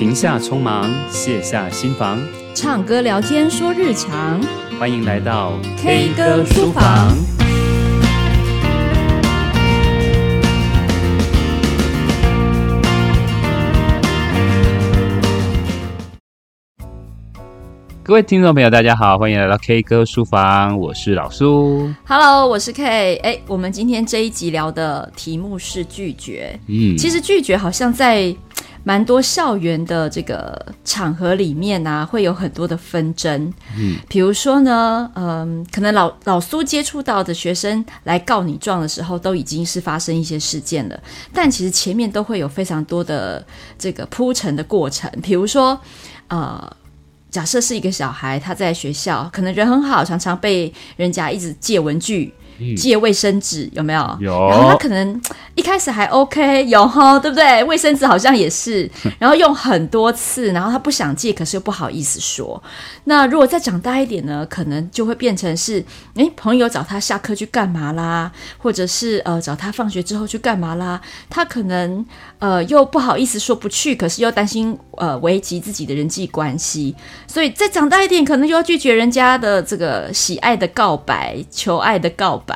停下匆忙，卸下心防，唱歌聊天说日常。欢迎来到 K 歌书房。各位听众朋友，大家好，欢迎来到 K 歌书房，我是老苏。Hello，我是 K。哎，我们今天这一集聊的题目是拒绝。嗯，其实拒绝好像在。蛮多校园的这个场合里面啊，会有很多的纷争。嗯，比如说呢，嗯，可能老老苏接触到的学生来告你状的时候，都已经是发生一些事件了。但其实前面都会有非常多的这个铺陈的过程。比如说，呃，假设是一个小孩，他在学校可能人很好，常常被人家一直借文具。借卫生纸有没有？有。然后他可能一开始还 OK，有哈，对不对？卫生纸好像也是。然后用很多次，然后他不想借，可是又不好意思说。那如果再长大一点呢？可能就会变成是，诶，朋友找他下课去干嘛啦？或者是呃找他放学之后去干嘛啦？他可能呃又不好意思说不去，可是又担心呃危及自己的人际关系，所以再长大一点，可能就要拒绝人家的这个喜爱的告白、求爱的告白。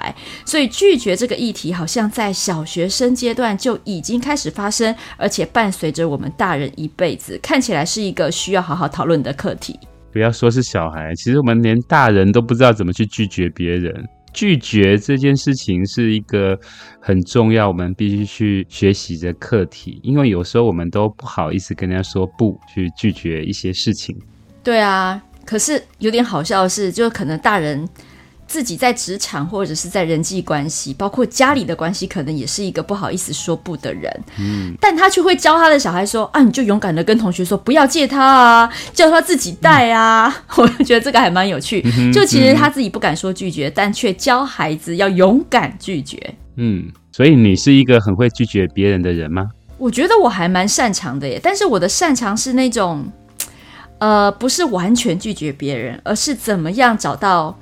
所以拒绝这个议题，好像在小学生阶段就已经开始发生，而且伴随着我们大人一辈子，看起来是一个需要好好讨论的课题。不要说是小孩，其实我们连大人都不知道怎么去拒绝别人。拒绝这件事情是一个很重要，我们必须去学习的课题，因为有时候我们都不好意思跟人家说不，去拒绝一些事情。对啊，可是有点好笑的是，就可能大人。自己在职场或者是在人际关系，包括家里的关系，可能也是一个不好意思说不的人。嗯，但他却会教他的小孩说：“啊，你就勇敢的跟同学说不要借他啊，叫他自己带啊。嗯 ”我就觉得这个还蛮有趣。嗯、就其实他自己不敢说拒绝，嗯、但却教孩子要勇敢拒绝。嗯，所以你是一个很会拒绝别人的人吗？我觉得我还蛮擅长的耶，但是我的擅长是那种，呃，不是完全拒绝别人，而是怎么样找到。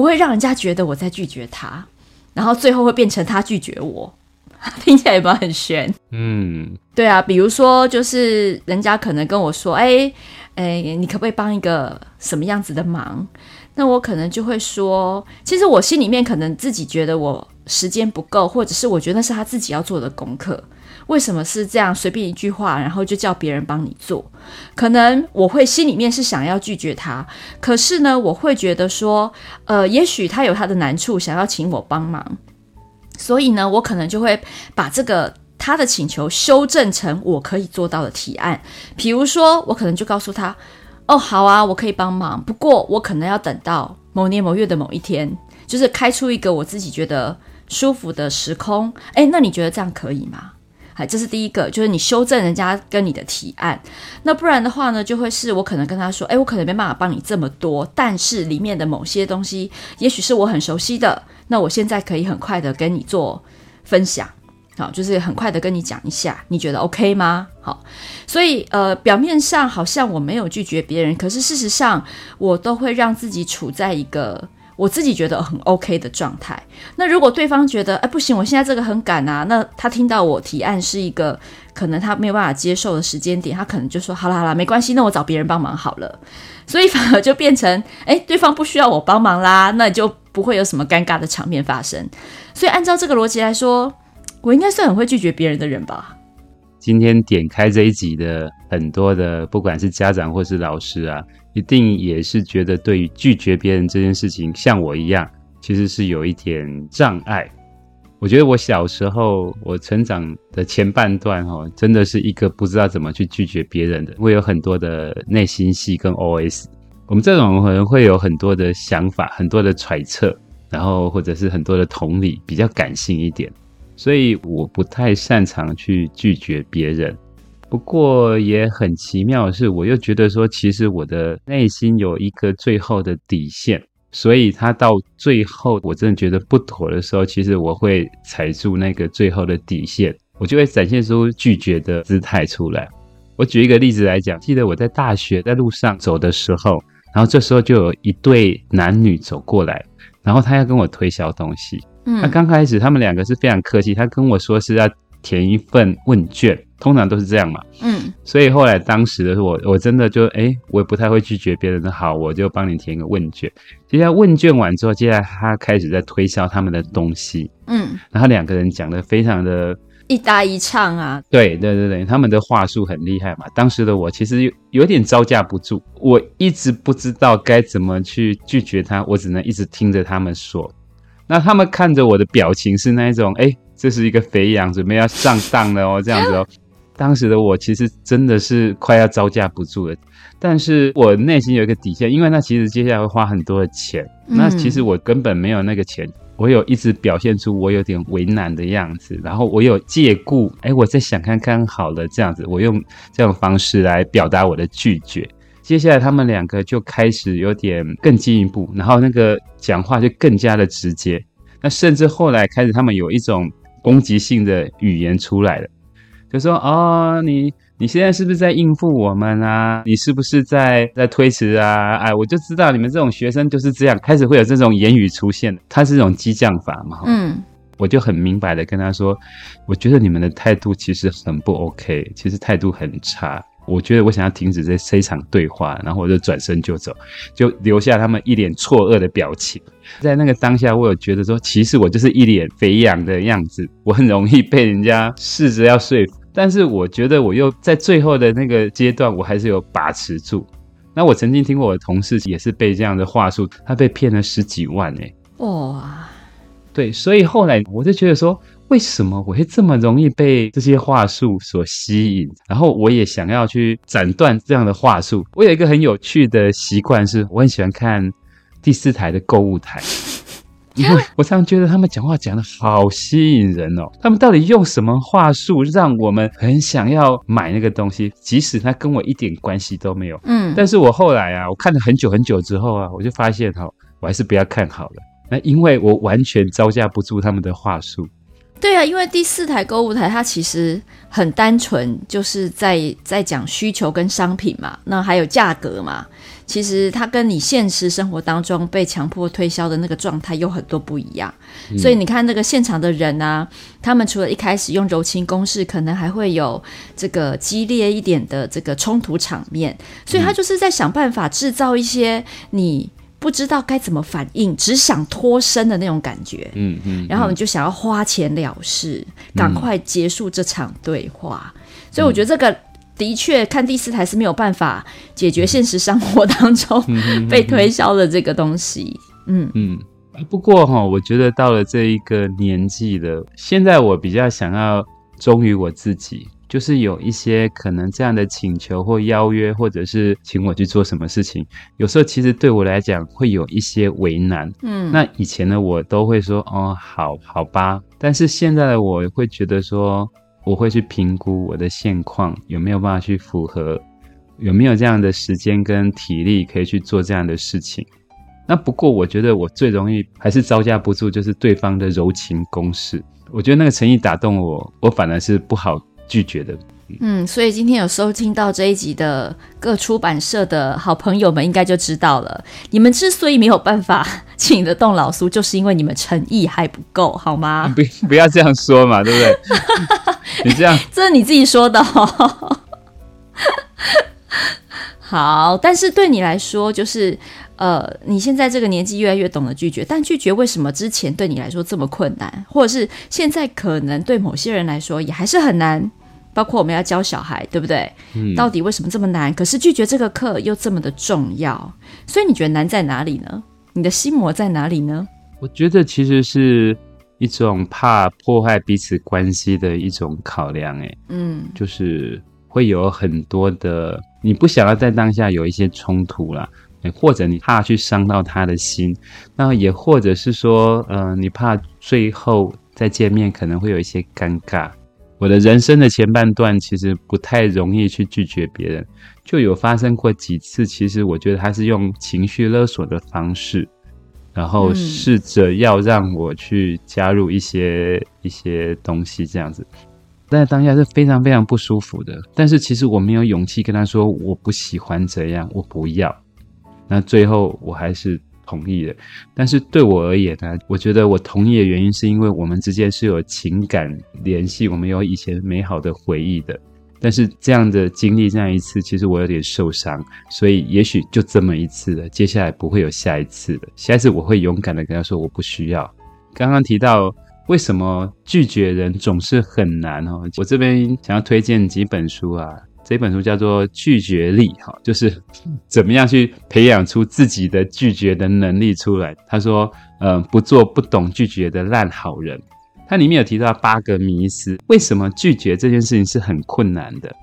不会让人家觉得我在拒绝他，然后最后会变成他拒绝我，听起来有没有很悬？嗯，对啊，比如说就是人家可能跟我说，哎哎，你可不可以帮一个什么样子的忙？那我可能就会说，其实我心里面可能自己觉得我时间不够，或者是我觉得那是他自己要做的功课。为什么是这样？随便一句话，然后就叫别人帮你做，可能我会心里面是想要拒绝他，可是呢，我会觉得说，呃，也许他有他的难处，想要请我帮忙，所以呢，我可能就会把这个他的请求修正成我可以做到的提案。比如说，我可能就告诉他，哦，好啊，我可以帮忙，不过我可能要等到某年某月的某一天，就是开出一个我自己觉得舒服的时空。诶，那你觉得这样可以吗？这是第一个，就是你修正人家跟你的提案。那不然的话呢，就会是我可能跟他说，哎，我可能没办法帮你这么多，但是里面的某些东西，也许是我很熟悉的。那我现在可以很快的跟你做分享，好，就是很快的跟你讲一下，你觉得 OK 吗？好，所以呃，表面上好像我没有拒绝别人，可是事实上我都会让自己处在一个。我自己觉得很 OK 的状态。那如果对方觉得哎不行，我现在这个很赶啊，那他听到我提案是一个可能他没有办法接受的时间点，他可能就说好啦好啦，没关系，那我找别人帮忙好了。所以反而就变成哎，对方不需要我帮忙啦，那就不会有什么尴尬的场面发生。所以按照这个逻辑来说，我应该算很会拒绝别人的人吧。今天点开这一集的很多的，不管是家长或是老师啊。一定也是觉得对于拒绝别人这件事情，像我一样，其实是有一点障碍。我觉得我小时候，我成长的前半段，哈，真的是一个不知道怎么去拒绝别人的。会有很多的内心戏跟 OS。我们这种人会有很多的想法，很多的揣测，然后或者是很多的同理，比较感性一点。所以我不太擅长去拒绝别人。不过也很奇妙的是，我又觉得说，其实我的内心有一个最后的底线，所以他到最后我真的觉得不妥的时候，其实我会踩住那个最后的底线，我就会展现出拒绝的姿态出来。我举一个例子来讲，记得我在大学在路上走的时候，然后这时候就有一对男女走过来，然后他要跟我推销东西。嗯，那刚开始他们两个是非常客气，他跟我说是要填一份问卷。通常都是这样嘛。嗯，所以后来当时的我，我真的就哎，我也不太会拒绝别人的好，我就帮你填一个问卷。接下来问卷完之后，接下来他开始在推销他们的东西。嗯，然后两个人讲的非常的。一搭一唱啊，对对对对，他们的话术很厉害嘛。当时的我其实有有点招架不住，我一直不知道该怎么去拒绝他，我只能一直听着他们说。那他们看着我的表情是那一种，哎，这是一个肥羊，准备要上当了哦，这样子哦。当时的我其实真的是快要招架不住了，但是我内心有一个底线，因为那其实接下来会花很多的钱，那其实我根本没有那个钱。我有一直表现出我有点为难的样子，然后我有借故，哎，我再想看看好了，这样子，我用这种方式来表达我的拒绝。接下来他们两个就开始有点更进一步，然后那个讲话就更加的直接，那甚至后来开始他们有一种攻击性的语言出来了，就说哦，你。你现在是不是在应付我们啊？你是不是在在推迟啊？哎，我就知道你们这种学生就是这样，开始会有这种言语出现。它是一种激将法嘛？嗯，我就很明白的跟他说，我觉得你们的态度其实很不 OK，其实态度很差。我觉得我想要停止这这一场对话，然后我就转身就走，就留下他们一脸错愕的表情。在那个当下，我有觉得说，其实我就是一脸肥羊的样子，我很容易被人家试着要说服。但是我觉得我又在最后的那个阶段，我还是有把持住。那我曾经听过我的同事也是被这样的话术，他被骗了十几万哎、欸！哇，对，所以后来我就觉得说，为什么我会这么容易被这些话术所吸引？然后我也想要去斩断这样的话术。我有一个很有趣的习惯，是我很喜欢看第四台的购物台。因为我常常觉得他们讲话讲的好吸引人哦，他们到底用什么话术让我们很想要买那个东西，即使它跟我一点关系都没有。嗯，但是我后来啊，我看了很久很久之后啊，我就发现哈，我还是不要看好了。那因为我完全招架不住他们的话术。对啊，因为第四台购物台它其实很单纯，就是在在讲需求跟商品嘛，那还有价格嘛。其实它跟你现实生活当中被强迫推销的那个状态有很多不一样，嗯、所以你看那个现场的人啊，他们除了一开始用柔情攻势，可能还会有这个激烈一点的这个冲突场面，所以他就是在想办法制造一些你不知道该怎么反应，只想脱身的那种感觉，嗯嗯，然后你就想要花钱了事，赶快结束这场对话，所以我觉得这个。的确，看第四台是没有办法解决现实生活当中被推销的这个东西。嗯。嗯，不过哈，我觉得到了这一个年纪了，现在我比较想要忠于我自己，就是有一些可能这样的请求或邀约，或者是请我去做什么事情，有时候其实对我来讲会有一些为难。嗯，那以前的我都会说哦，好好吧，但是现在的我会觉得说。我会去评估我的现况有没有办法去符合，有没有这样的时间跟体力可以去做这样的事情。那不过我觉得我最容易还是招架不住，就是对方的柔情攻势。我觉得那个诚意打动我，我反而是不好拒绝的。嗯，所以今天有收听到这一集的各出版社的好朋友们，应该就知道了。你们之所以没有办法请得动老苏，就是因为你们诚意还不够，好吗？不，不要这样说嘛，对不对？你这样，这是你自己说的哦。好，但是对你来说，就是呃，你现在这个年纪越来越懂得拒绝，但拒绝为什么之前对你来说这么困难，或者是现在可能对某些人来说也还是很难？包括我们要教小孩，对不对？嗯，到底为什么这么难？可是拒绝这个课又这么的重要，所以你觉得难在哪里呢？你的心魔在哪里呢？我觉得其实是一种怕破坏彼此关系的一种考量，哎，嗯，就是会有很多的，你不想要在当下有一些冲突啦，或者你怕去伤到他的心，那也或者是说，呃，你怕最后再见面可能会有一些尴尬。我的人生的前半段其实不太容易去拒绝别人，就有发生过几次。其实我觉得他是用情绪勒索的方式，然后试着要让我去加入一些、嗯、一些东西这样子。但当下是非常非常不舒服的。但是其实我没有勇气跟他说我不喜欢这样，我不要。那最后我还是。同意的，但是对我而言呢，我觉得我同意的原因是因为我们之间是有情感联系，我们有以前美好的回忆的。但是这样的经历这样一次，其实我有点受伤，所以也许就这么一次了，接下来不会有下一次了。下一次我会勇敢的跟他说我不需要。刚刚提到为什么拒绝人总是很难哦，我这边想要推荐几本书啊。这本书叫做《拒绝力》，哈，就是怎么样去培养出自己的拒绝的能力出来。他说，嗯，不做不懂拒绝的烂好人。它里面有提到八个迷思，为什么拒绝这件事情是很困难的？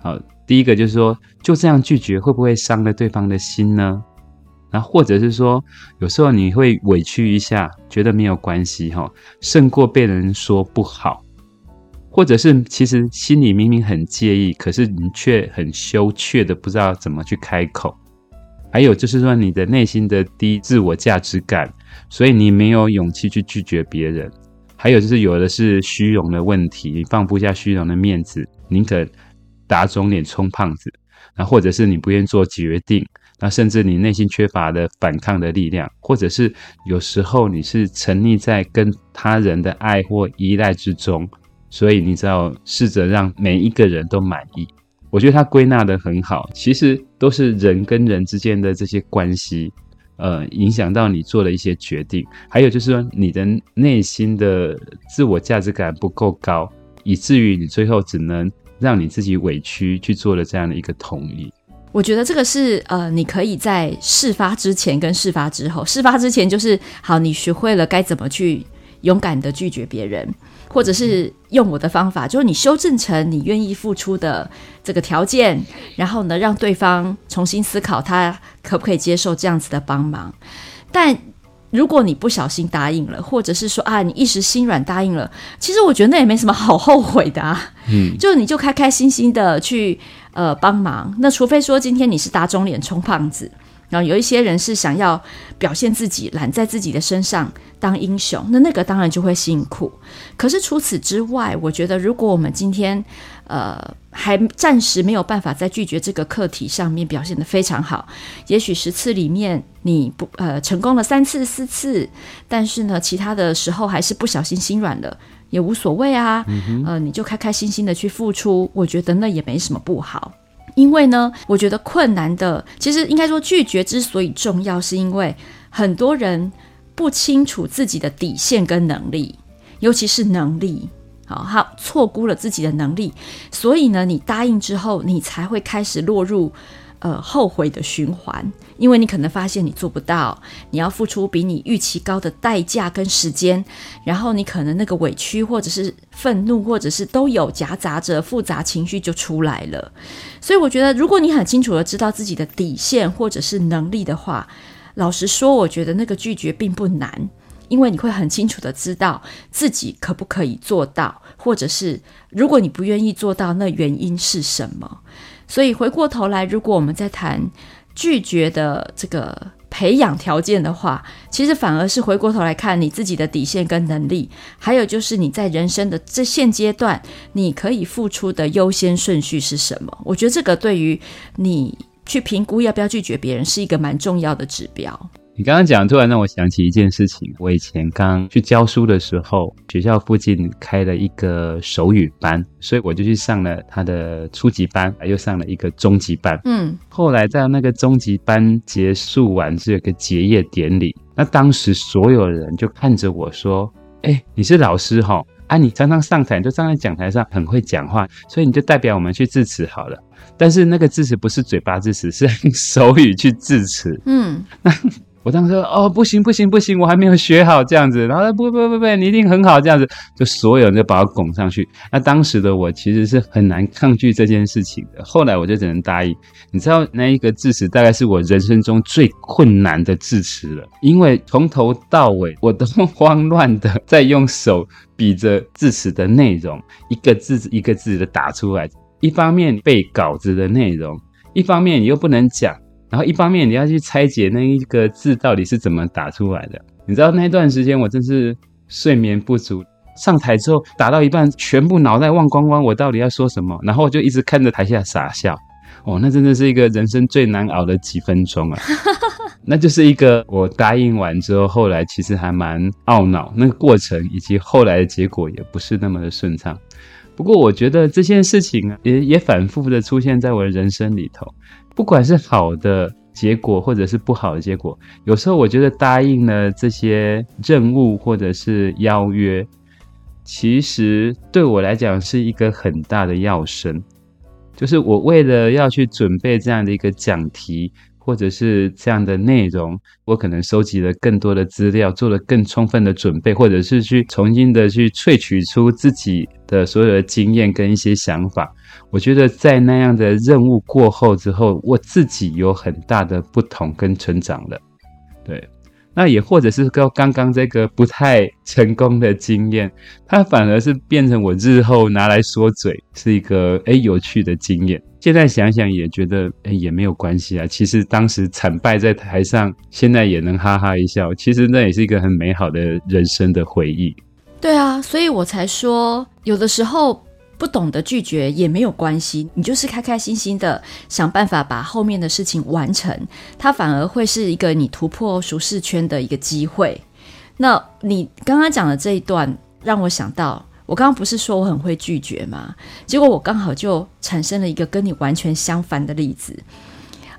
好，第一个就是说，就这样拒绝会不会伤了对方的心呢？然后或者是说，有时候你会委屈一下，觉得没有关系，哈，胜过被人说不好。或者是其实心里明明很介意，可是你却很羞怯的不知道怎么去开口。还有就是说你的内心的低自我价值感，所以你没有勇气去拒绝别人。还有就是有的是虚荣的问题，你放不下虚荣的面子，宁可打肿脸充胖子。那或者是你不愿做决定，那甚至你内心缺乏的反抗的力量，或者是有时候你是沉溺在跟他人的爱或依赖之中。所以你只要试着让每一个人都满意，我觉得他归纳得很好。其实都是人跟人之间的这些关系，呃，影响到你做的一些决定。还有就是说，你的内心的自我价值感不够高，以至于你最后只能让你自己委屈去做了这样的一个同意。我觉得这个是呃，你可以在事发之前跟事发之后。事发之前就是好，你学会了该怎么去勇敢地拒绝别人。或者是用我的方法，就是你修正成你愿意付出的这个条件，然后呢，让对方重新思考他可不可以接受这样子的帮忙。但如果你不小心答应了，或者是说啊，你一时心软答应了，其实我觉得那也没什么好后悔的啊。嗯，就你就开开心心的去呃帮忙。那除非说今天你是打肿脸充胖子。然后有一些人是想要表现自己，揽在自己的身上当英雄，那那个当然就会辛苦。可是除此之外，我觉得如果我们今天呃还暂时没有办法在拒绝这个课题上面表现得非常好，也许十次里面你不呃成功了三次四次，但是呢其他的时候还是不小心心软了，也无所谓啊，嗯哼，呃你就开开心心的去付出，我觉得那也没什么不好。因为呢，我觉得困难的，其实应该说拒绝之所以重要，是因为很多人不清楚自己的底线跟能力，尤其是能力，好，他错估了自己的能力，所以呢，你答应之后，你才会开始落入。呃，后悔的循环，因为你可能发现你做不到，你要付出比你预期高的代价跟时间，然后你可能那个委屈或者是愤怒，或者是都有夹杂着复杂情绪就出来了。所以我觉得，如果你很清楚的知道自己的底线或者是能力的话，老实说，我觉得那个拒绝并不难，因为你会很清楚的知道自己可不可以做到，或者是如果你不愿意做到，那原因是什么？所以回过头来，如果我们在谈拒绝的这个培养条件的话，其实反而是回过头来看你自己的底线跟能力，还有就是你在人生的这现阶段，你可以付出的优先顺序是什么？我觉得这个对于你去评估要不要拒绝别人是一个蛮重要的指标。你刚刚讲，突然让我想起一件事情。我以前刚去教书的时候，学校附近开了一个手语班，所以我就去上了他的初级班，又上了一个中级班。嗯，后来在那个中级班结束完，是有个结业典礼。那当时所有人就看着我说：“哎，你是老师哈？啊，你常常上台，就站在讲台上，很会讲话，所以你就代表我们去致辞好了。但是那个致辞不是嘴巴致辞，是用手语去致辞。嗯，那。”我当时说哦，不行不行不行，我还没有学好这样子。然后不不不不，你一定很好这样子，就所有人就把我拱上去。那当时的我其实是很难抗拒这件事情的。后来我就只能答应。你知道那一个致辞大概是我人生中最困难的致辞了，因为从头到尾我都慌乱的在用手比着致辞的内容，一个字一个字的打出来。一方面背稿子的内容，一方面你又不能讲。然后一方面你要去拆解那一个字到底是怎么打出来的，你知道那段时间我真是睡眠不足，上台之后打到一半，全部脑袋忘光光，我到底要说什么？然后我就一直看着台下傻笑，哦，那真的是一个人生最难熬的几分钟啊！那就是一个我答应完之后，后来其实还蛮懊恼，那个过程以及后来的结果也不是那么的顺畅。不过我觉得这件事情啊，也也反复的出现在我的人生里头，不管是好的结果或者是不好的结果，有时候我觉得答应了这些任务或者是邀约，其实对我来讲是一个很大的要生，就是我为了要去准备这样的一个讲题。或者是这样的内容，我可能收集了更多的资料，做了更充分的准备，或者是去重新的去萃取出自己的所有的经验跟一些想法。我觉得在那样的任务过后之后，我自己有很大的不同跟成长了，对。那也或者是跟刚刚这个不太成功的经验，它反而是变成我日后拿来说嘴，是一个诶有趣的经验。现在想想也觉得诶也没有关系啊。其实当时惨败在台上，现在也能哈哈一笑。其实那也是一个很美好的人生的回忆。对啊，所以我才说有的时候。不懂得拒绝也没有关系，你就是开开心心的想办法把后面的事情完成，它反而会是一个你突破舒适圈的一个机会。那你刚刚讲的这一段让我想到，我刚刚不是说我很会拒绝吗？结果我刚好就产生了一个跟你完全相反的例子。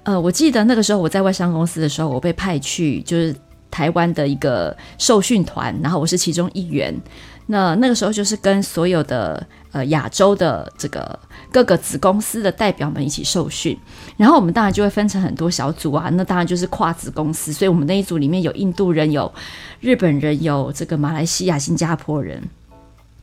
呃，我记得那个时候我在外商公司的时候，我被派去就是台湾的一个受训团，然后我是其中一员。那那个时候就是跟所有的呃亚洲的这个各个子公司的代表们一起受训，然后我们当然就会分成很多小组啊，那当然就是跨子公司，所以我们那一组里面有印度人、有日本人、有这个马来西亚、新加坡人。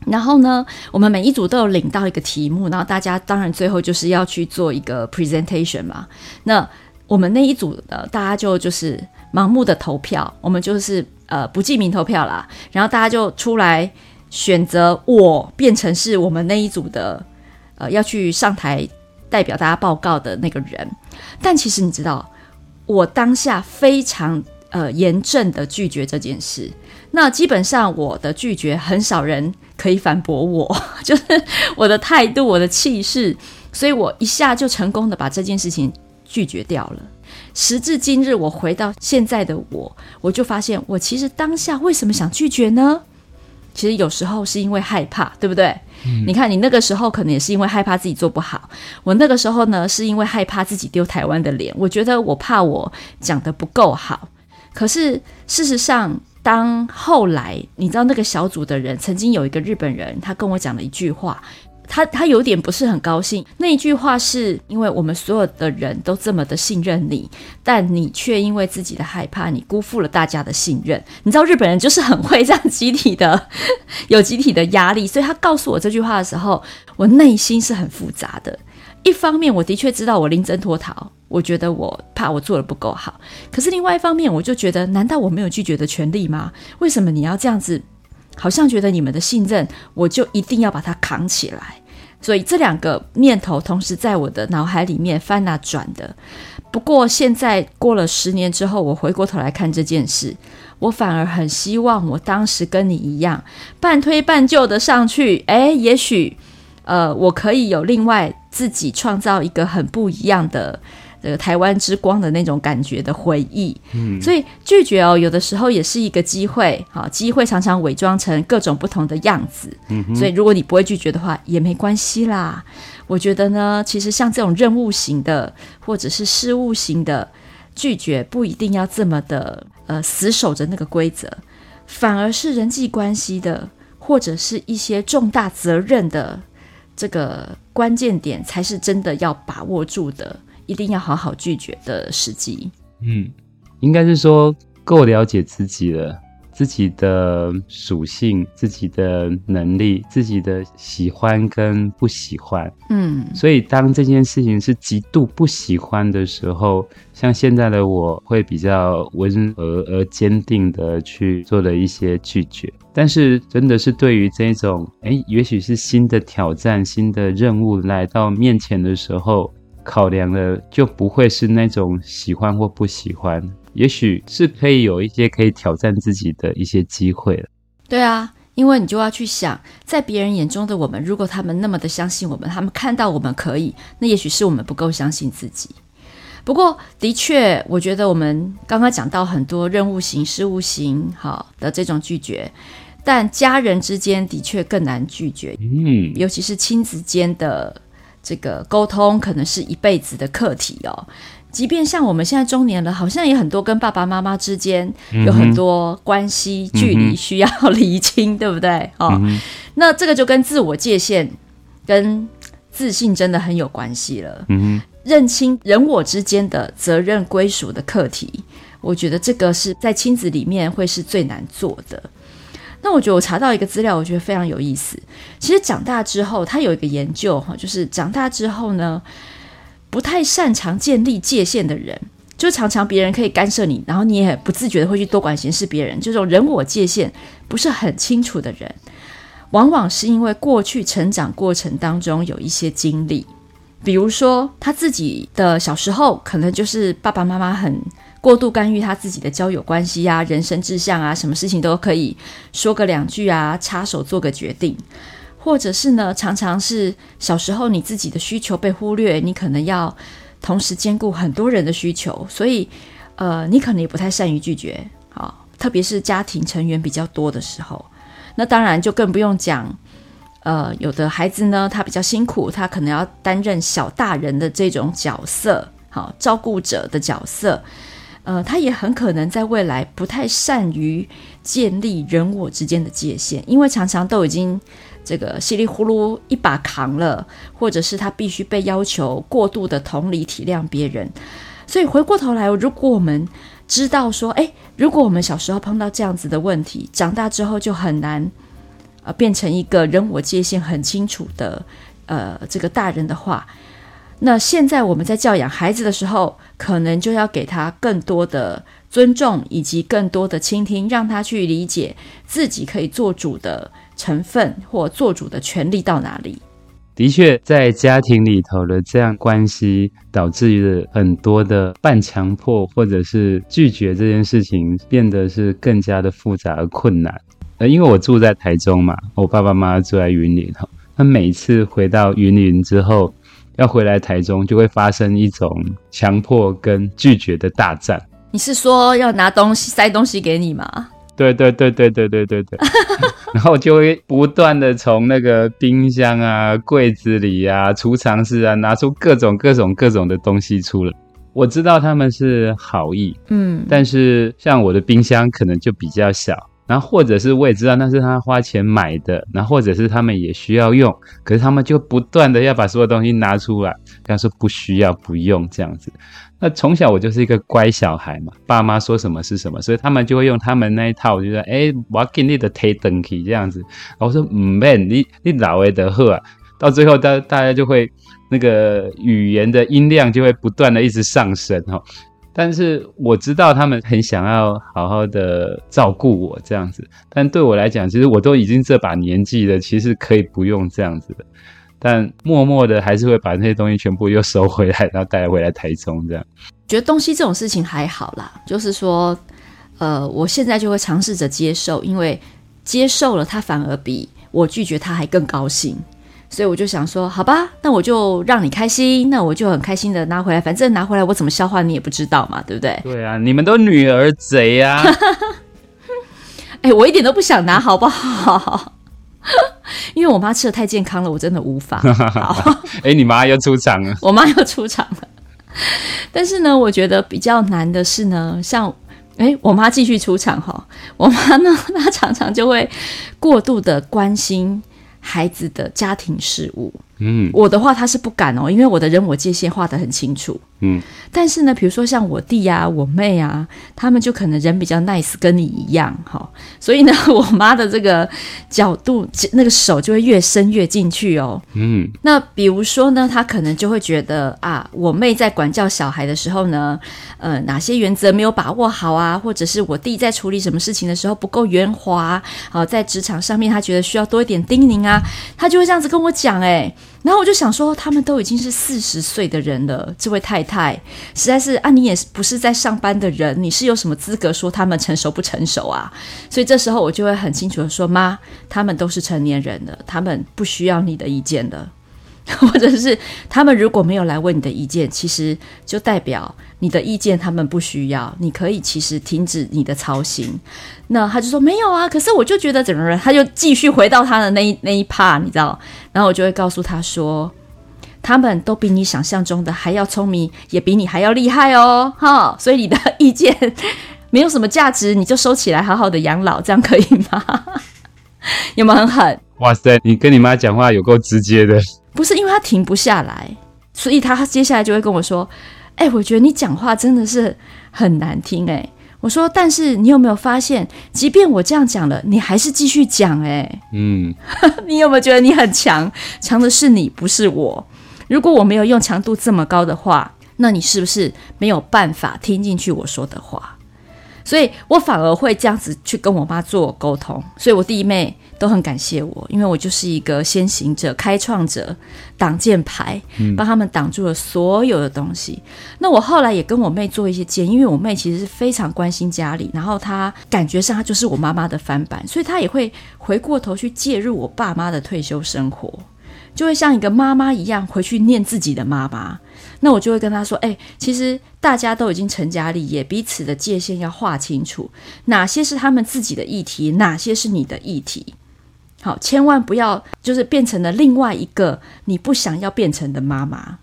然后呢，我们每一组都有领到一个题目，然后大家当然最后就是要去做一个 presentation 嘛。那我们那一组的大家就就是盲目的投票，我们就是呃不记名投票啦，然后大家就出来。选择我变成是我们那一组的，呃，要去上台代表大家报告的那个人。但其实你知道，我当下非常呃严正的拒绝这件事。那基本上我的拒绝很少人可以反驳我，就是我的态度、我的气势，所以我一下就成功的把这件事情拒绝掉了。时至今日，我回到现在的我，我就发现我其实当下为什么想拒绝呢？其实有时候是因为害怕，对不对？嗯。你看，你那个时候可能也是因为害怕自己做不好。我那个时候呢，是因为害怕自己丢台湾的脸。我觉得我怕我讲的不够好。可是事实上，当后来你知道那个小组的人，曾经有一个日本人，他跟我讲了一句话。他他有点不是很高兴，那一句话是因为我们所有的人都这么的信任你，但你却因为自己的害怕，你辜负了大家的信任。你知道日本人就是很会这样集体的，有集体的压力，所以他告诉我这句话的时候，我内心是很复杂的。一方面，我的确知道我临阵脱逃，我觉得我怕我做得不够好，可是另外一方面，我就觉得，难道我没有拒绝的权利吗？为什么你要这样子？好像觉得你们的信任，我就一定要把它扛起来。所以这两个念头同时在我的脑海里面翻啊转的。不过现在过了十年之后，我回过头来看这件事，我反而很希望我当时跟你一样，半推半就的上去。诶，也许呃，我可以有另外自己创造一个很不一样的。这个台湾之光的那种感觉的回忆，嗯，所以拒绝哦，有的时候也是一个机会，好，机会常常伪装成各种不同的样子，嗯，所以如果你不会拒绝的话，也没关系啦。我觉得呢，其实像这种任务型的或者是事务型的拒绝，不一定要这么的呃死守着那个规则，反而是人际关系的或者是一些重大责任的这个关键点，才是真的要把握住的。一定要好好拒绝的时机。嗯，应该是说够了解自己了，自己的属性、自己的能力、自己的喜欢跟不喜欢。嗯，所以当这件事情是极度不喜欢的时候，像现在的我会比较温和而坚定的去做了一些拒绝。但是真的是对于这种，哎，也许是新的挑战、新的任务来到面前的时候。考量的就不会是那种喜欢或不喜欢，也许是可以有一些可以挑战自己的一些机会了。对啊，因为你就要去想，在别人眼中的我们，如果他们那么的相信我们，他们看到我们可以，那也许是我们不够相信自己。不过，的确，我觉得我们刚刚讲到很多任务型、事务型好的这种拒绝，但家人之间的确更难拒绝，嗯，尤其是亲子间的这个沟通，可能是一辈子的课题哦。即便像我们现在中年了，好像也很多跟爸爸妈妈之间有很多关系、嗯、距离需要厘清，嗯、对不对？哦，嗯、那这个就跟自我界限、跟自信真的很有关系了。嗯，认清人我之间的责任归属的课题，我觉得这个是在亲子里面会是最难做的。那我觉得我查到一个资料，我觉得非常有意思。其实长大之后，他有一个研究哈，就是长大之后呢。不太擅长建立界限的人，就常常别人可以干涉你，然后你也不自觉的会去多管闲事。别人这种人我界限不是很清楚的人，往往是因为过去成长过程当中有一些经历，比如说他自己的小时候，可能就是爸爸妈妈很过度干预他自己的交友关系啊、人生志向啊，什么事情都可以说个两句啊，插手做个决定。或者是呢，常常是小时候你自己的需求被忽略，你可能要同时兼顾很多人的需求，所以呃，你可能也不太善于拒绝。啊，特别是家庭成员比较多的时候，那当然就更不用讲。呃，有的孩子呢，他比较辛苦，他可能要担任小大人的这种角色，好，照顾者的角色。呃，他也很可能在未来不太善于建立人我之间的界限，因为常常都已经。这个稀里呼噜一把扛了，或者是他必须被要求过度的同理体谅别人，所以回过头来，如果我们知道说，哎，如果我们小时候碰到这样子的问题，长大之后就很难，呃，变成一个人我界限很清楚的，呃，这个大人的话，那现在我们在教养孩子的时候，可能就要给他更多的尊重，以及更多的倾听，让他去理解自己可以做主的。成分或做主的权利到哪里？的确，在家庭里头的这样关系，导致于很多的半强迫或者是拒绝这件事情，变得是更加的复杂而困难。呃，因为我住在台中嘛，我爸爸妈妈住在云林哈，他每次回到云林之后，要回来台中，就会发生一种强迫跟拒绝的大战。你是说要拿东西塞东西给你吗？对对对对对对对对，然后就会不断的从那个冰箱啊、柜子里啊、储藏室啊拿出各种各种各种的东西出来。我知道他们是好意，嗯，但是像我的冰箱可能就比较小，然后或者是我也知道那是他花钱买的，然后或者是他们也需要用，可是他们就不断的要把所有东西拿出来，跟他说不需要、不用这样子。那从小我就是一个乖小孩嘛，爸妈说什么是什么，所以他们就会用他们那一套，我就说，哎，我给你的推登起这样子。然后我说，唔免，你你老的的喝啊。到最后，大大家就会那个语言的音量就会不断的一直上升哈。但是我知道他们很想要好好的照顾我这样子，但对我来讲，其实我都已经这把年纪了，其实可以不用这样子的。但默默的还是会把那些东西全部又收回来，然后带回来台中这样。觉得东西这种事情还好啦，就是说，呃，我现在就会尝试着接受，因为接受了他反而比我拒绝他还更高兴，所以我就想说，好吧，那我就让你开心，那我就很开心的拿回来，反正拿回来我怎么消化你也不知道嘛，对不对？对啊，你们都女儿贼呀！哎，我一点都不想拿，好不好？因为我妈吃的太健康了，我真的无法。哎，你妈又出场了。我妈又出场了。但是呢，我觉得比较难的是呢，像哎，我妈继续出场哈，我妈呢，她常常就会过度的关心孩子的家庭事务。嗯，我的话他是不敢哦，因为我的人我界限画得很清楚。嗯，但是呢，比如说像我弟呀、啊、我妹啊，他们就可能人比较 nice，跟你一样哈，所以呢，我妈的这个角度，那个手就会越伸越进去哦。嗯，那比如说呢，他可能就会觉得啊，我妹在管教小孩的时候呢，呃，哪些原则没有把握好啊，或者是我弟在处理什么事情的时候不够圆滑，好，在职场上面他觉得需要多一点叮咛啊，他就会这样子跟我讲哎。然后我就想说，他们都已经是四十岁的人了，这位太太实在是啊，你也不是在上班的人，你是有什么资格说他们成熟不成熟啊？所以这时候我就会很清楚的说，妈，他们都是成年人了，他们不需要你的意见了。或者是他们如果没有来问你的意见，其实就代表你的意见他们不需要，你可以其实停止你的操心。那他就说没有啊，可是我就觉得整个人，他就继续回到他的那 一那一 part，你知道？然后我就会告诉他说，他们都比你想象中的还要聪明，也比你还要厉害哦，哈！所以你的意见没有什么价值，你就收起来，好好的养老，这样可以吗？有没有很狠？哇塞，你跟你妈讲话有够直接的。不是因为他停不下来，所以他接下来就会跟我说：“哎、欸，我觉得你讲话真的是很难听。”哎，我说：“但是你有没有发现，即便我这样讲了，你还是继续讲？”哎，嗯，你有没有觉得你很强？强的是你，不是我。如果我没有用强度这么高的话，那你是不是没有办法听进去我说的话？所以我反而会这样子去跟我妈做沟通。所以我弟妹。都很感谢我，因为我就是一个先行者、开创者、挡箭牌，帮他们挡住了所有的东西。嗯、那我后来也跟我妹做一些建议，因为我妹其实是非常关心家里，然后她感觉上她就是我妈妈的翻版，所以她也会回过头去介入我爸妈的退休生活，就会像一个妈妈一样回去念自己的妈妈。那我就会跟她说：“哎、欸，其实大家都已经成家立业，彼此的界限要划清楚，哪些是他们自己的议题，哪些是你的议题。”好，千万不要就是变成了另外一个你不想要变成的妈妈。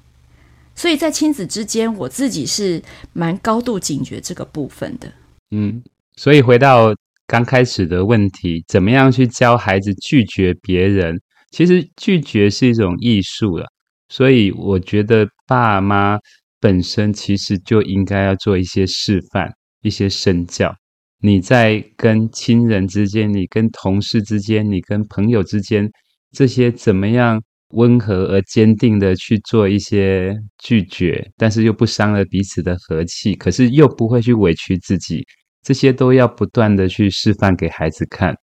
所以在亲子之间，我自己是蛮高度警觉这个部分的。嗯，所以回到刚开始的问题，怎么样去教孩子拒绝别人？其实拒绝是一种艺术了。所以我觉得爸妈本身其实就应该要做一些示范，一些身教。你在跟亲人之间，你跟同事之间，你跟朋友之间，这些怎么样温和而坚定的去做一些拒绝，但是又不伤了彼此的和气，可是又不会去委屈自己，这些都要不断的去示范给孩子看。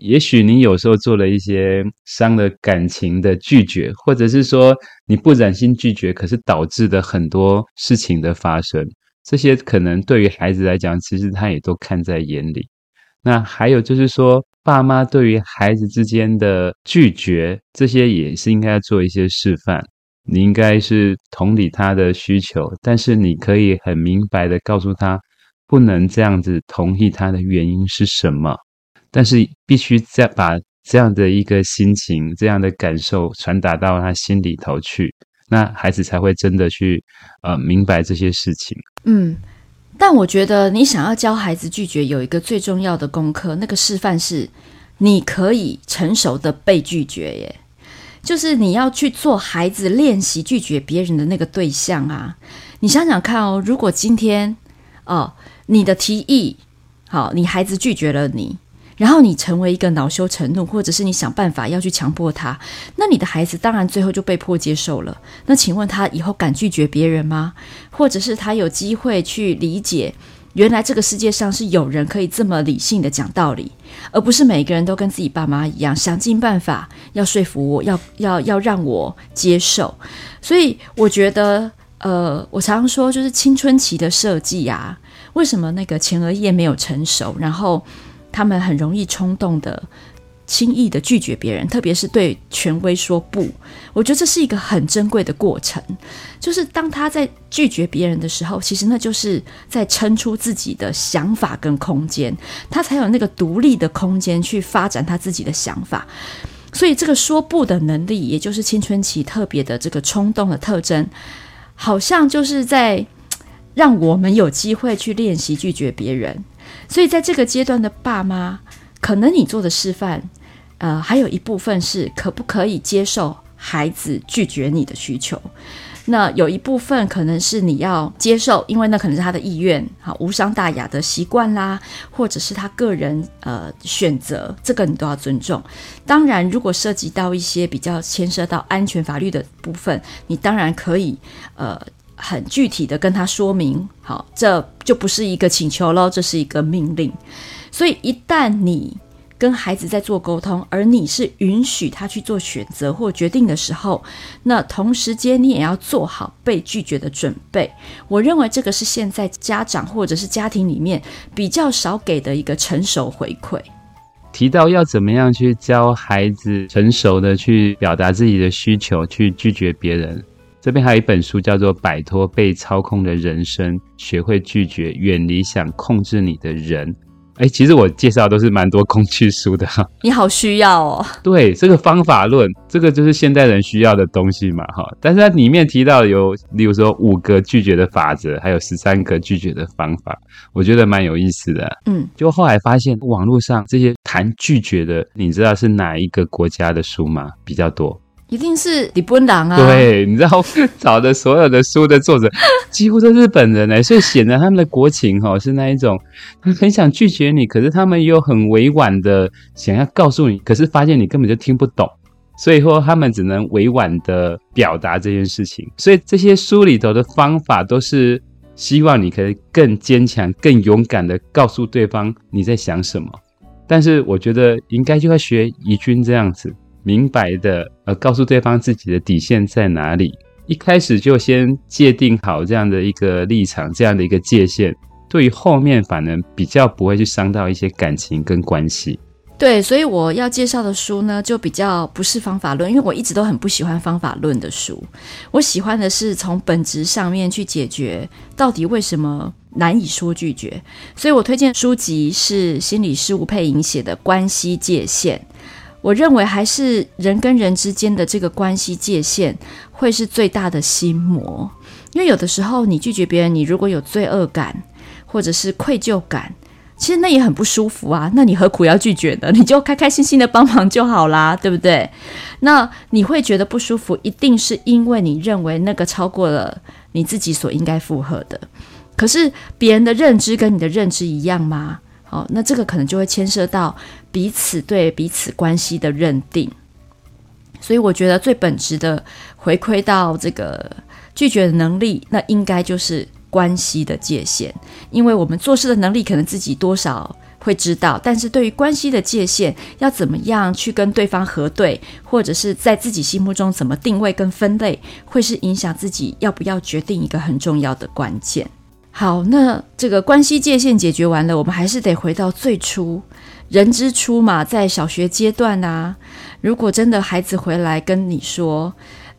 也许你有时候做了一些伤了感情的拒绝，或者是说你不忍心拒绝，可是导致的很多事情的发生。这些可能对于孩子来讲，其实他也都看在眼里。那还有就是说，爸妈对于孩子之间的拒绝，这些也是应该做一些示范。你应该是同理他的需求，但是你可以很明白的告诉他，不能这样子同意他的原因是什么。但是必须再把这样的一个心情、这样的感受传达到他心里头去。那孩子才会真的去呃明白这些事情。嗯，但我觉得你想要教孩子拒绝，有一个最重要的功课，那个示范是你可以成熟的被拒绝耶，就是你要去做孩子练习拒绝别人的那个对象啊。你想想看哦，如果今天哦你的提议好，你孩子拒绝了你。然后你成为一个恼羞成怒，或者是你想办法要去强迫他，那你的孩子当然最后就被迫接受了。那请问他以后敢拒绝别人吗？或者是他有机会去理解，原来这个世界上是有人可以这么理性的讲道理，而不是每个人都跟自己爸妈一样，想尽办法要说服我，要要要让我接受。所以我觉得，呃，我常常说，就是青春期的设计啊，为什么那个前额叶没有成熟，然后。他们很容易冲动的、轻易的拒绝别人，特别是对权威说不。我觉得这是一个很珍贵的过程，就是当他在拒绝别人的时候，其实那就是在撑出自己的想法跟空间，他才有那个独立的空间去发展他自己的想法。所以，这个说不的能力，也就是青春期特别的这个冲动的特征，好像就是在让我们有机会去练习拒绝别人。所以，在这个阶段的爸妈，可能你做的示范，呃，还有一部分是可不可以接受孩子拒绝你的需求。那有一部分可能是你要接受，因为那可能是他的意愿，好，无伤大雅的习惯啦，或者是他个人呃选择，这个你都要尊重。当然，如果涉及到一些比较牵涉到安全法律的部分，你当然可以呃。很具体的跟他说明，好，这就不是一个请求喽，这是一个命令。所以一旦你跟孩子在做沟通，而你是允许他去做选择或决定的时候，那同时间你也要做好被拒绝的准备。我认为这个是现在家长或者是家庭里面比较少给的一个成熟回馈。提到要怎么样去教孩子成熟的去表达自己的需求，去拒绝别人。这边还有一本书叫做《摆脱被操控的人生，学会拒绝，远离想控制你的人》。哎，其实我介绍都是蛮多工具书的哈。你好需要哦。对，这个方法论，这个就是现代人需要的东西嘛哈。但是它里面提到有，例如说五个拒绝的法则，还有十三个拒绝的方法，我觉得蛮有意思的。嗯，就后来发现网络上这些谈拒绝的，你知道是哪一个国家的书吗？比较多。一定是日本人啊！对，你知道找的所有的书的作者 几乎都是日本人哎，所以显得他们的国情哈是那一种，他很想拒绝你，可是他们又很委婉的想要告诉你，可是发现你根本就听不懂，所以说他们只能委婉的表达这件事情。所以这些书里头的方法都是希望你可以更坚强、更勇敢的告诉对方你在想什么。但是我觉得应该就要学怡君这样子。明白的，呃，告诉对方自己的底线在哪里，一开始就先界定好这样的一个立场，这样的一个界限，对于后面反而比较不会去伤到一些感情跟关系。对，所以我要介绍的书呢，就比较不是方法论，因为我一直都很不喜欢方法论的书，我喜欢的是从本质上面去解决到底为什么难以说拒绝。所以我推荐书籍是心理师吴佩莹写的《关系界限》。我认为还是人跟人之间的这个关系界限会是最大的心魔，因为有的时候你拒绝别人，你如果有罪恶感或者是愧疚感，其实那也很不舒服啊。那你何苦要拒绝呢？你就开开心心的帮忙就好啦，对不对？那你会觉得不舒服，一定是因为你认为那个超过了你自己所应该负荷的。可是别人的认知跟你的认知一样吗？哦，那这个可能就会牵涉到彼此对彼此关系的认定，所以我觉得最本质的回馈到这个拒绝的能力，那应该就是关系的界限，因为我们做事的能力可能自己多少会知道，但是对于关系的界限，要怎么样去跟对方核对，或者是在自己心目中怎么定位跟分类，会是影响自己要不要决定一个很重要的关键。好，那这个关系界限解决完了，我们还是得回到最初，人之初嘛，在小学阶段啊，如果真的孩子回来跟你说，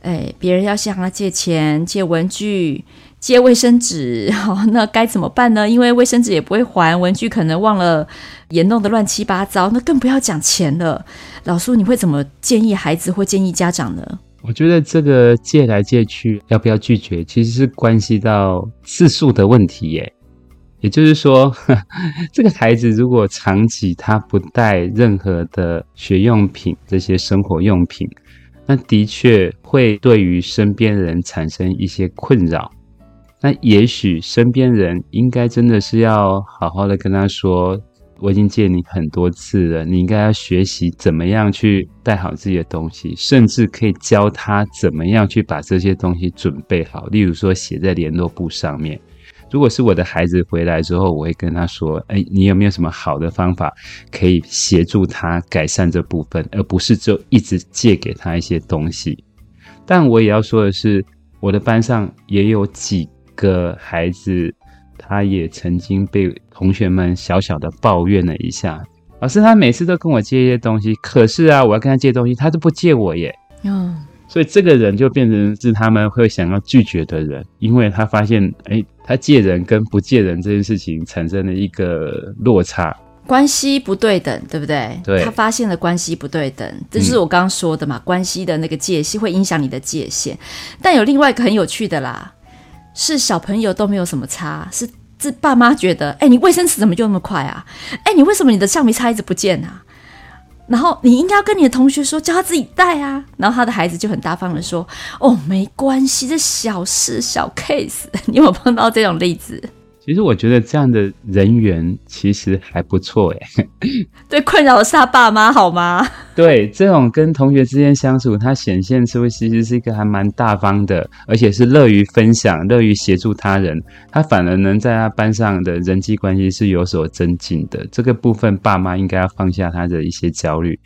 哎，别人要向他借钱、借文具、借卫生纸，好，那该怎么办呢？因为卫生纸也不会还，文具可能忘了，也弄得乱七八糟，那更不要讲钱了。老苏，你会怎么建议孩子或建议家长呢？我觉得这个借来借去，要不要拒绝，其实是关系到次数的问题耶。也就是说，呵，这个孩子如果长期他不带任何的学用品，这些生活用品，那的确会对于身边人产生一些困扰。那也许身边人应该真的是要好好的跟他说。我已经借你很多次了，你应该要学习怎么样去带好自己的东西，甚至可以教他怎么样去把这些东西准备好。例如说，写在联络簿上面。如果是我的孩子回来之后，我会跟他说：“哎，你有没有什么好的方法可以协助他改善这部分，而不是就一直借给他一些东西？”但我也要说的是，我的班上也有几个孩子。他也曾经被同学们小小的抱怨了一下，老师，他每次都跟我借一些东西，可是啊，我要跟他借东西，他都不借我耶。嗯，所以这个人就变成是他们会想要拒绝的人，因为他发现，哎，他借人跟不借人这件事情产生了一个落差，关系不对等，对不对？对，他发现了关系不对等，这是我刚刚说的嘛，嗯、关系的那个界限会影响你的界限，但有另外一个很有趣的啦。是小朋友都没有什么差，是是爸妈觉得，哎，你卫生纸怎么就那么快啊？哎，你为什么你的橡皮擦一直不见啊？然后你应该要跟你的同学说，叫他自己带啊。然后他的孩子就很大方的说，哦，没关系，这小事小 case。你有没有碰到这种例子？其实我觉得这样的人缘其实还不错诶。对，困扰的是他爸妈好吗？对，这种跟同学之间相处，他显现出其实是一个还蛮大方的，而且是乐于分享、乐于协助他人。他反而能在他班上的人际关系是有所增进的。这个部分，爸妈应该要放下他的一些焦虑。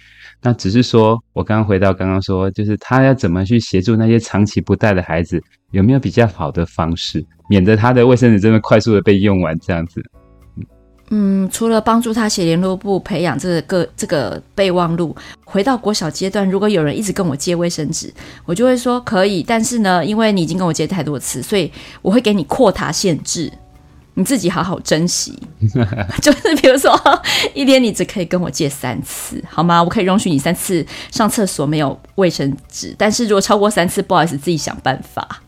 那只是说，我刚刚回到刚刚说，就是他要怎么去协助那些长期不带的孩子，有没有比较好的方式，免得他的卫生纸真的快速的被用完这样子？嗯，除了帮助他写联络簿、培养这个这个备忘录，回到国小阶段，如果有人一直跟我借卫生纸，我就会说可以，但是呢，因为你已经跟我借太多次，所以我会给你扩塔限制，你自己好好珍惜。就是比如说，一天你只可以跟我借三次，好吗？我可以容许你三次上厕所没有卫生纸，但是如果超过三次，不好意思，自己想办法。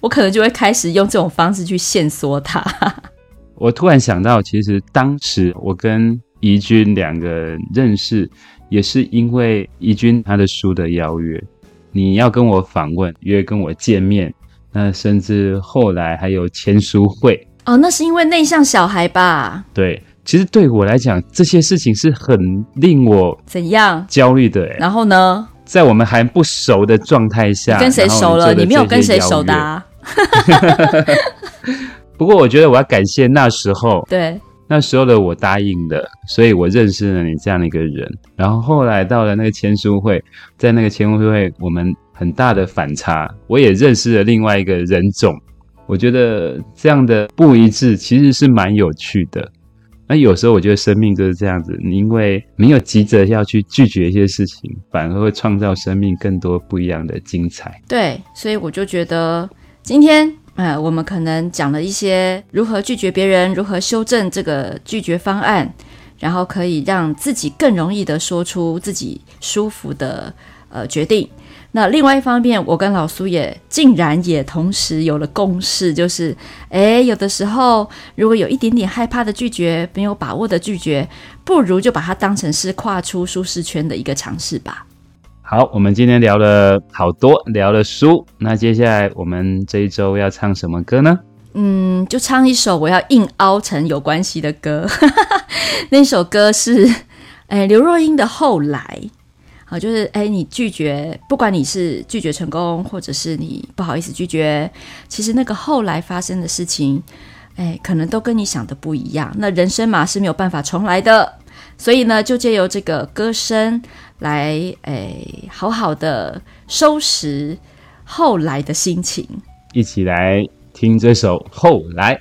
我可能就会开始用这种方式去限缩他。我突然想到，其实当时我跟怡君两个人认识，也是因为怡君他的书的邀约。你要跟我访问，约跟我见面，那甚至后来还有签书会。哦，那是因为内向小孩吧？对，其实对我来讲，这些事情是很令我怎样焦虑的。然后呢，在我们还不熟的状态下，跟谁熟了？你没有跟谁熟的啊？不过我觉得我要感谢那时候，对那时候的我答应的，所以我认识了你这样的一个人。然后后来到了那个签书会，在那个签书会，我们很大的反差，我也认识了另外一个人种。我觉得这样的不一致其实是蛮有趣的。那有时候我觉得生命就是这样子，你因为没有急着要去拒绝一些事情，反而会创造生命更多不一样的精彩。对，所以我就觉得今天。呃，我们可能讲了一些如何拒绝别人，如何修正这个拒绝方案，然后可以让自己更容易的说出自己舒服的呃决定。那另外一方面，我跟老苏也竟然也同时有了共识，就是，诶，有的时候如果有一点点害怕的拒绝，没有把握的拒绝，不如就把它当成是跨出舒适圈的一个尝试吧。好，我们今天聊了好多，聊了书。那接下来我们这一周要唱什么歌呢？嗯，就唱一首我要硬凹成有关系的歌。那首歌是，哎，刘若英的《后来》。好，就是哎，你拒绝，不管你是拒绝成功，或者是你不好意思拒绝，其实那个后来发生的事情，哎，可能都跟你想的不一样。那人生嘛是没有办法重来的，所以呢，就借由这个歌声。来，诶、哎，好好的收拾后来的心情，一起来听这首《后来》。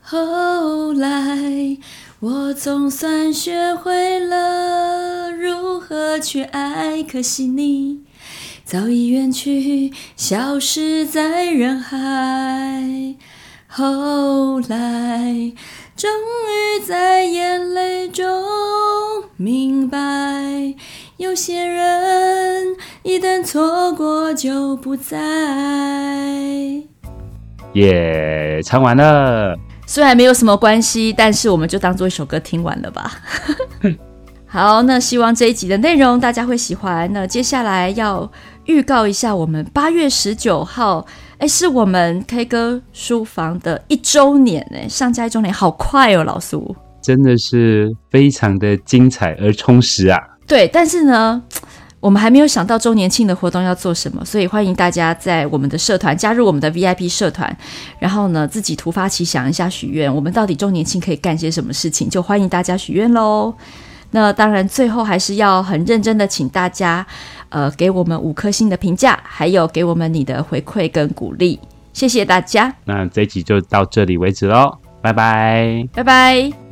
后来，我总算学会了如何去爱，可惜你早已远去，消失在人海。后来。终于在眼泪中明白，有些人一旦错过就不再。耶，唱完了。虽然没有什么关系，但是我们就当做一首歌听完了吧。好，那希望这一集的内容大家会喜欢。那接下来要预告一下，我们八月十九号。哎，是我们 K 歌书房的一周年哎，上架一周年，好快哦，老苏，真的是非常的精彩而充实啊。对，但是呢，我们还没有想到周年庆的活动要做什么，所以欢迎大家在我们的社团加入我们的 VIP 社团，然后呢，自己突发奇想一下许愿，我们到底周年庆可以干些什么事情，就欢迎大家许愿喽。那当然，最后还是要很认真的请大家。呃，给我们五颗星的评价，还有给我们你的回馈跟鼓励，谢谢大家。那这一集就到这里为止喽，拜拜，拜拜。